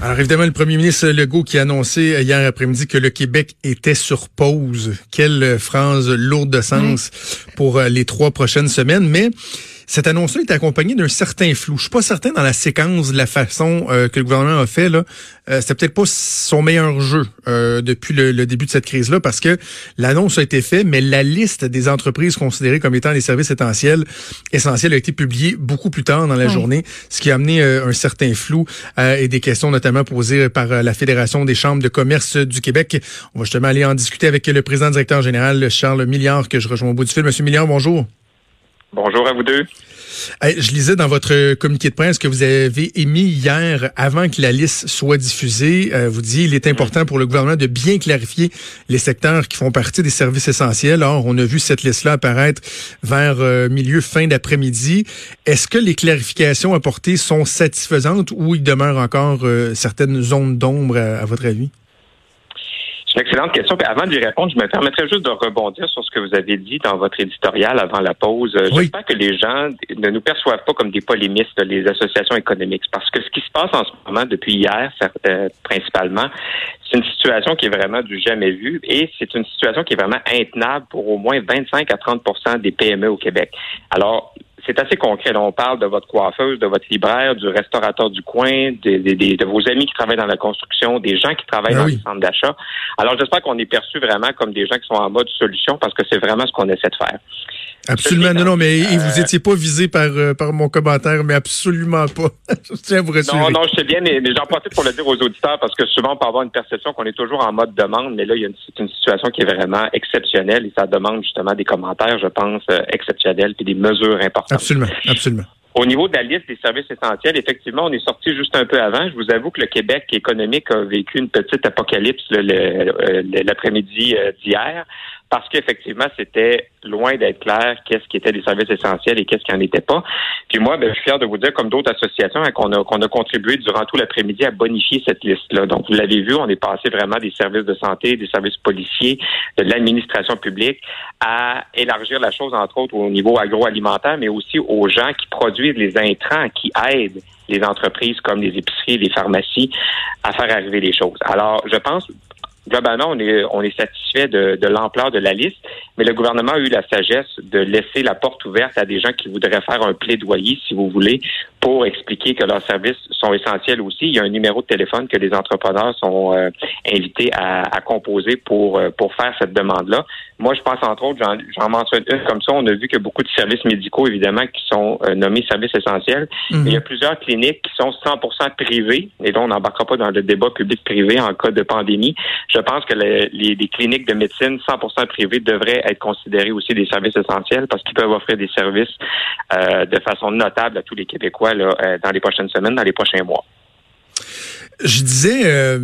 Alors évidemment, le premier ministre Legault qui a annoncé hier après-midi que le Québec était sur pause. Quelle phrase lourde de sens pour euh, les trois prochaines semaines. Mais cette annonce-là est accompagnée d'un certain flou. Je suis pas certain dans la séquence de la façon euh, que le gouvernement a fait. Là, euh, c'était peut-être pas son meilleur jeu euh, depuis le, début de cette crise-là, parce que l'annonce a été faite, mais la liste des entreprises considérées comme étant des services essentiels, essentiels a été publiée beaucoup plus tard dans la journée, ce qui a amené un certain flou et des questions notamment posées par la Fédération des chambres de commerce du Québec. On va justement aller en discuter avec le président directeur général Charles Milliard, que je rejoins au bout du fil. Monsieur Milliard, bonjour. Bonjour à vous deux. je lisais dans votre communiqué de presse que vous avez émis hier, avant que la liste soit diffusée, euh, vous dites il est important pour le gouvernement de bien clarifier les secteurs qui font partie des services essentiels. Or, on a vu cette liste-là apparaître vers euh, milieu fin d'après-midi. Est-ce que les clarifications apportées sont satisfaisantes ou il demeure encore euh, certaines zones d'ombre à votre avis? Excellente question. avant d'y répondre, je me permettrais juste de rebondir sur ce que vous avez dit dans votre éditorial avant la pause. Euh, oui. J'espère que les gens ne nous perçoivent pas comme des polémistes, les associations économiques, parce que ce qui se passe en ce moment depuis hier, euh, principalement, c'est une situation qui est vraiment du jamais vu et c'est une situation qui est vraiment intenable pour au moins 25 à 30% des PME au Québec. Alors, c'est assez concret. on parle de votre coiffeuse, de votre libraire, du restaurateur du coin, de, vos amis qui travaillent dans la construction, des gens qui travaillent ben dans les centres d'achat. Alors, j'espère qu'on est perçu vraiment comme des gens qui sont en mode solution parce que c'est vraiment ce qu'on essaie de faire. Absolument. Non, non, mais vous étiez pas visé par, euh, par mon commentaire, mais absolument pas. je tiens à vous rassurer. Non, non, je sais bien, mais, j'en profite pour le dire aux auditeurs parce que souvent, on peut avoir une perception qu'on est toujours en mode demande, mais là, il y a une, une situation qui est vraiment exceptionnelle et ça demande justement des commentaires, je pense, euh, exceptionnels puis des mesures importantes. Absolument, absolument. Au niveau de la liste des services essentiels, effectivement, on est sorti juste un peu avant. Je vous avoue que le Québec économique a vécu une petite apocalypse euh, l'après-midi d'hier parce qu'effectivement, c'était loin d'être clair qu'est-ce qui était des services essentiels et qu'est-ce qui n'en était pas. Puis moi, ben, je suis fier de vous dire, comme d'autres associations, hein, qu'on a, qu'on a contribué durant tout l'après-midi à bonifier cette liste-là. Donc, vous l'avez vu, on est passé vraiment des services de santé, des services policiers, de l'administration publique, à élargir la chose, entre autres, au niveau agroalimentaire, mais aussi aux gens qui produisent les intrants, qui aident les entreprises comme les épiceries, les pharmacies à faire arriver les choses. Alors, je pense, globalement, on est, on est satisfait de, de l'ampleur de la liste, mais le gouvernement a eu la sagesse de laisser la porte ouverte à des gens qui voudraient faire un plaidoyer, si vous voulez, pour expliquer que leurs services sont essentiels aussi. Il y a un numéro de téléphone que les entrepreneurs sont euh, invités à, à, composer pour, euh, pour faire cette demande-là. Moi, je pense entre autres, j'en mentionne une comme ça, on a vu que beaucoup de services médicaux, évidemment, qui sont euh, nommés services essentiels. Mhm. Il y a plusieurs cliniques qui sont 100% privées, et là, on n'embarquera pas dans le débat public-privé en cas de pandémie. Je pense que les, cliniques de médecine 100% privées devraient être considérées aussi des services essentiels parce qu'ils peuvent offrir des services euh, de façon notable à tous les Québécois euh, dans les prochaines semaines, dans les prochains mois. Je disais euh,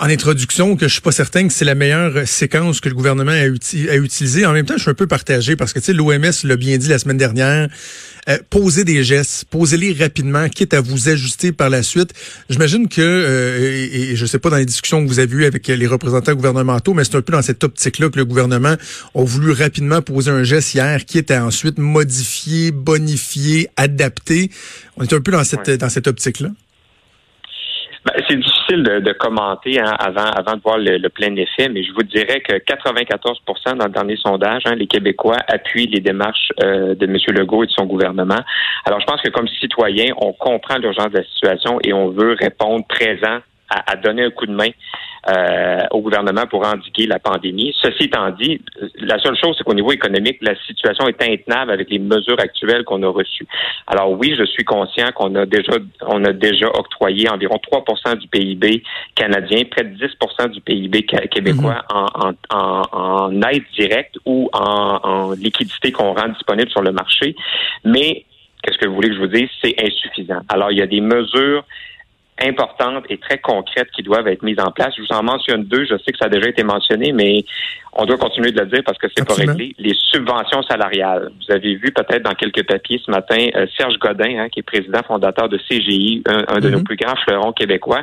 en introduction que je suis pas certain que c'est la meilleure séquence que le gouvernement a, utilisée. En même temps, je suis un peu partagé parce que tu sais, l'OMS l'a bien dit la semaine dernière. Euh, posez des gestes, posez-les rapidement, quitte à vous ajuster par la suite. J'imagine que, euh, et, je sais pas dans les discussions que vous avez eues avec les représentants gouvernementaux, mais c'est un peu dans cette optique-là que le gouvernement a voulu rapidement poser un geste hier, quitte à ensuite modifier, bonifier, adapter. On est un peu dans cette, dans cette optique-là. Ben, c'est difficile de, commenter hein, avant, avant de voir le, plein effet, mais je vous dirais que 94% dans le dernier sondage, hein, les Québécois appuient les démarches euh, de M. Legault et de son gouvernement. Alors, je pense que comme citoyen, on comprend l'urgence de la situation et on veut répondre présent à, donner un coup de main euh, au gouvernement pour endiguer la pandémie. Ceci étant dit, la seule chose, c'est qu'au niveau économique, la situation est intenable avec les mesures actuelles qu'on a reçues. Alors oui, je suis conscient qu'on a déjà on a déjà octroyé environ 3% du PIB canadien, près de 10% du PIB québécois mhm. en, en, en, aide directe ou en, en liquidité qu'on rend disponible sur le marché. Mais qu'est-ce que vous voulez que je vous dise? C'est insuffisant. Alors, il y a des mesures importantes et très concrètes qui doivent être mises en place. Je vous en mentionne deux. Je sais que ça a déjà été mentionné, mais on doit continuer de le dire parce que c'est pas réglé. Les subventions salariales. Vous avez vu peut-être dans quelques papiers ce matin euh, Serge Godin, hein, qui est président fondateur de CGI, un, de nos mhm. plus grands fleurons québécois,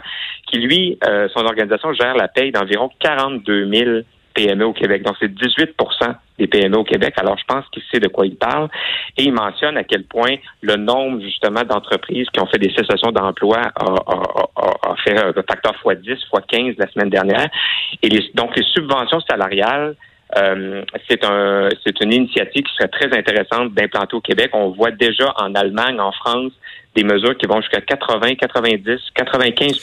qui lui, euh, son organisation gère la paye d'environ 42 000 PME au Québec. Donc, c'est 18% des PME au Québec. Alors, je pense qu'il sait de quoi il parle. Et il mentionne à quel point le nombre, justement, d'entreprises qui ont fait des cessations d'emploi a, fait un facteur x 10, x 15 la semaine dernière. Et donc, les subventions salariales, euh, c'est un, c'est une initiative qui serait très intéressante d'implanter au Québec. On voit déjà en Allemagne, en France, des mesures qui vont jusqu'à 80, 90, 95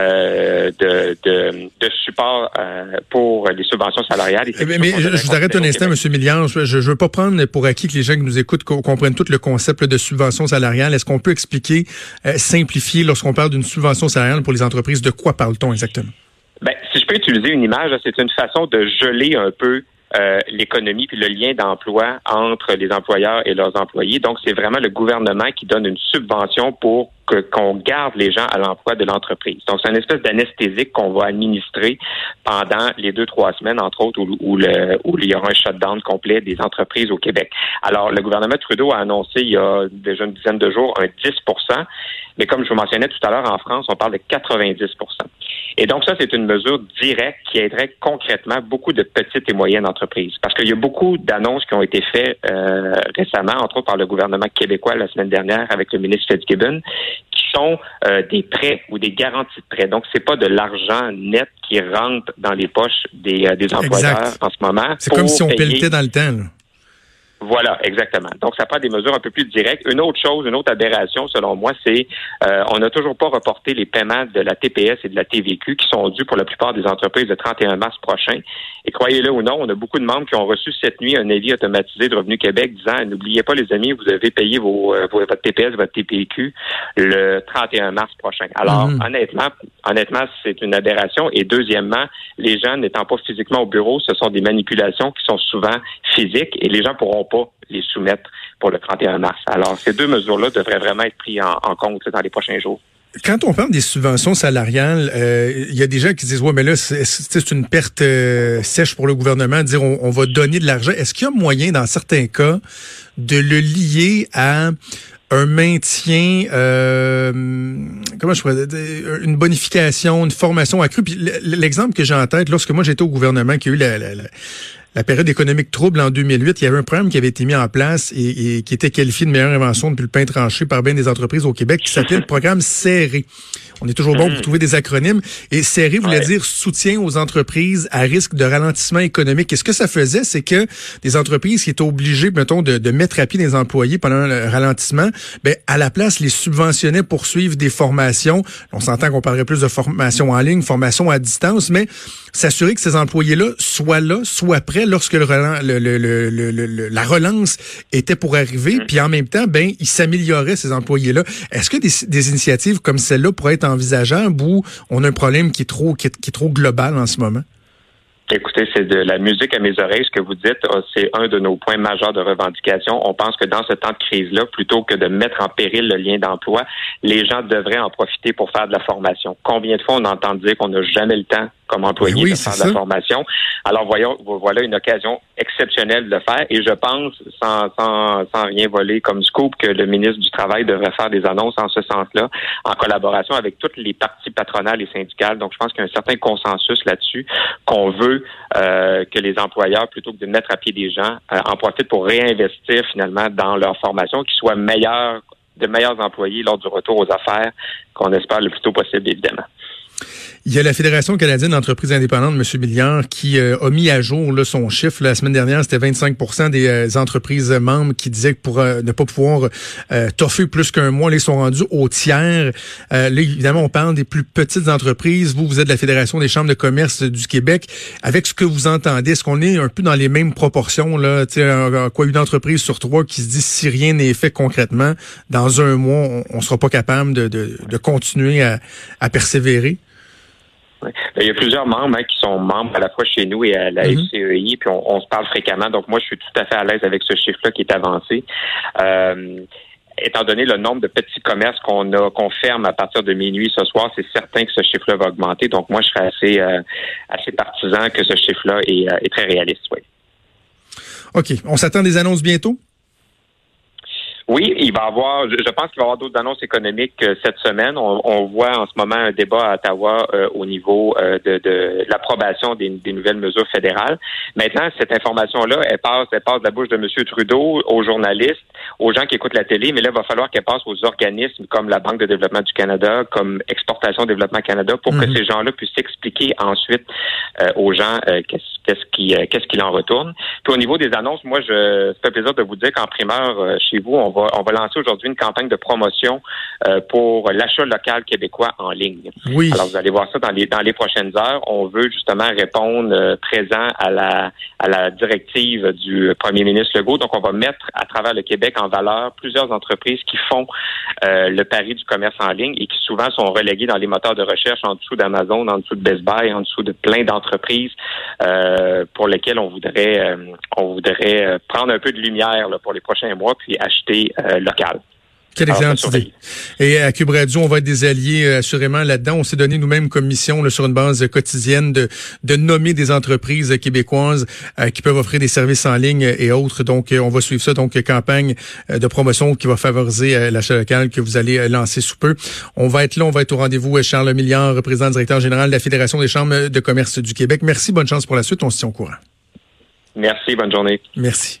euh, de, de, de support euh, pour les subventions salariales. Eh mais, je, vous arrête un instant, M. Milliard. Je ne veux pas prendre pour acquis que les gens qui nous écoutent comprennent tout le concept de subvention salariale. Est-ce qu'on peut expliquer, euh, simplifier, lorsqu'on parle d'une subvention salariale pour les entreprises, de quoi parle-t-on exactement? Ben, si je peux utiliser une image, c'est une façon de geler un peu euh, l'économie puis le lien d'emploi entre les employeurs et leurs employés. Donc, c'est vraiment le gouvernement qui donne une subvention pour qu'on garde les gens à l'emploi de l'entreprise. Donc, c'est une espèce d'anesthésique qu'on va administrer pendant les deux, trois semaines, entre autres, où, où, le, où il y aura un shutdown complet des entreprises au Québec. Alors, le gouvernement Trudeau a annoncé il y a déjà une dizaine de jours un 10% mais comme je vous mentionnais tout à l'heure, en France, on parle de 90 et donc, ça, c'est une mesure directe qui aiderait concrètement beaucoup de petites et moyennes entreprises. Parce qu'il y a beaucoup d'annonces qui ont été faites euh, récemment, entre autres par le gouvernement québécois la semaine dernière avec le ministre Fitzgibbon, qui sont euh, des prêts ou des garanties de prêts. Donc, c'est pas de l'argent net qui rentre dans les poches des, euh, des employeurs en ce moment. C'est comme si on pelletait dans le temps. Voilà, exactement. Donc, ça prend des mesures un peu plus directes. Une autre chose, une autre aberration, selon moi, c'est euh, on n'a toujours pas reporté les paiements de la TPS et de la TVQ qui sont dus pour la plupart des entreprises le 31 mars prochain. Et croyez-le ou non, on a beaucoup de membres qui ont reçu cette nuit un avis automatisé de Revenu Québec disant n'oubliez pas, les amis, vous avez payé vos, euh, votre TPS, votre TPQ le 31 mars prochain. Alors, mhm. honnêtement, honnêtement, c'est une aberration. Et deuxièmement, les gens n'étant pas physiquement au bureau, ce sont des manipulations qui sont souvent physiques et les gens pourront pas les soumettre pour le 31 mars. Alors, ces deux mesures-là devraient vraiment être prises en, compte dans les prochains jours. Quand on parle des subventions salariales, euh, il y a des gens qui disent ouais mais là c'est une perte euh, sèche pour le gouvernement dire on, va donner de l'argent. Est-ce qu'il y a moyen dans certains cas de le lier à un maintien, euh, comment je pourrais dire, une bonification, une formation accrue? Puis l'exemple que j'ai en tête, lorsque moi j'étais au gouvernement, qui a eu la période économique trouble en 2008, il y avait un programme qui avait été mis en place et, qui était qualifié de meilleure invention depuis le pain tranché par bien des entreprises au Québec, qui s'appelait le programme serré. On est toujours bon pour hmm. trouver des acronymes. Et serré voulait dire soutien aux entreprises à risque de ralentissement économique. Et ce que ça faisait, c'est que des entreprises qui étaient obligées, mettons, de, de mettre à pied des employés pendant le ralentissement, ben, à la place, les subventionnaient pour suivre des formations. On s'entend qu'on parlerait plus de formation en ligne, formation à distance, mais s'assurer que ces employés-là soient là, soient prêts lorsque le, le, la relance était pour arriver, mm. puis en même temps, ben, ils s'amélioraient, ces employés-là. Est-ce que des, des initiatives comme celle-là pourraient être envisageables ou on a un problème qui est trop, qui est trop global en ce moment? Écoutez, c'est de la musique à mes oreilles. Ce que vous dites, euh, c'est un de nos points majeurs de revendication. On pense que dans ce temps de crise-là, plutôt que de mettre en péril le lien d'emploi, les gens devraient en profiter pour faire de la formation. Combien de fois on entend dire qu'on n'a jamais le temps comme employé de faire de la formation. Alors voyons, voilà une occasion exceptionnelle de le faire et je pense, sans, sans, sans rien voler comme scoop, que le ministre du Travail devrait faire des annonces en ce sens-là, en collaboration avec toutes les parties patronales et syndicales. Donc je pense qu'il y a un certain consensus là-dessus qu'on veut euh, que les employeurs, plutôt que de mettre à pied des gens, euh, en profitent pour réinvestir finalement dans leur formation, qu'ils soient meilleurs, de meilleurs employés lors du retour aux affaires, qu'on espère le plus tôt possible, évidemment. Il y a la Fédération canadienne d'entreprises indépendantes, M. Milliard, qui euh, a mis à jour là, son chiffre. La semaine dernière, c'était 25% des euh, entreprises membres qui disaient que pour euh, ne pas pouvoir toffer plus qu'un mois, ils sont rendus au tiers. là, évidemment, on parle des plus petites entreprises. Vous, vous êtes de la Fédération des chambres de commerce du Québec. Avec ce que vous entendez, est-ce qu'on est un peu dans les mêmes proportions? Là, quoi, une entreprise sur trois qui se dit si rien n'est fait concrètement, dans un mois, on ne sera pas capable de, de, de continuer à, à persévérer? Ben, il y a plusieurs membres hein, qui sont membres à la fois chez nous et à la mm FCEI, puis on, se parle fréquemment. Donc moi, je suis tout à fait à l'aise avec ce chiffre-là qui est avancé. Euh, étant donné le nombre de petits commerces qu'on a qu'on ferme à partir de minuit ce soir, c'est certain que ce chiffre-là va augmenter. Donc moi, je serais assez euh, assez partisan que ce chiffre-là est, euh, est, très réaliste. Oui. OK. On s'attend des annonces bientôt? Oui, il va avoir, je pense qu'il va y avoir d'autres annonces économiques euh, cette semaine. On, voit en ce moment un débat à Ottawa euh, au niveau euh, de, l'approbation des, nouvelles mesures fédérales. Maintenant, cette information-là, elle passe, elle passe de la bouche de M. Trudeau aux journalistes, aux gens qui écoutent la télé, mais là, il va falloir qu'elle passe aux organismes comme la Banque de développement du Canada, comme Exportation Développement Canada, pour que mhm. ces gens-là puissent expliquer ensuite aux gens qu'est-ce qui qu'est-ce qu'il en retourne. Puis au niveau des annonces, moi, je, ça fait plaisir de vous dire qu'en primeur chez vous, on va on va lancer aujourd'hui une campagne de promotion euh, pour l'achat local québécois en ligne. Oui. Alors vous allez voir ça dans les dans les prochaines heures. On veut justement répondre euh, présent à la à la directive du premier ministre Legault. Donc on va mettre à travers le Québec en valeur plusieurs entreprises qui font euh, le pari du commerce en ligne et qui souvent sont reléguées dans les moteurs de recherche en dessous d'Amazon, en dessous de Best Buy, en dessous de plein d'entreprises pour lesquelles on voudrait on voudrait prendre un peu de lumière là, pour les prochains mois puis acheter euh, local. Quelle excellente idée. Et à Cube Radio, on va être des alliés euh, assurément là-dedans. On s'est donné nous-mêmes comme mission sur une base quotidienne de, de nommer des entreprises québécoises euh, qui peuvent offrir des services en ligne et autres. Donc, on va suivre ça. Donc, campagne de promotion qui va favoriser l'achat local que vous allez lancer sous peu. On va être là, on va être au rendez-vous. Charles Milliard, représentant directeur général de la Fédération des chambres de commerce du Québec. Merci, bonne chance pour la suite. On se tient au courant. Merci, bonne journée. Merci.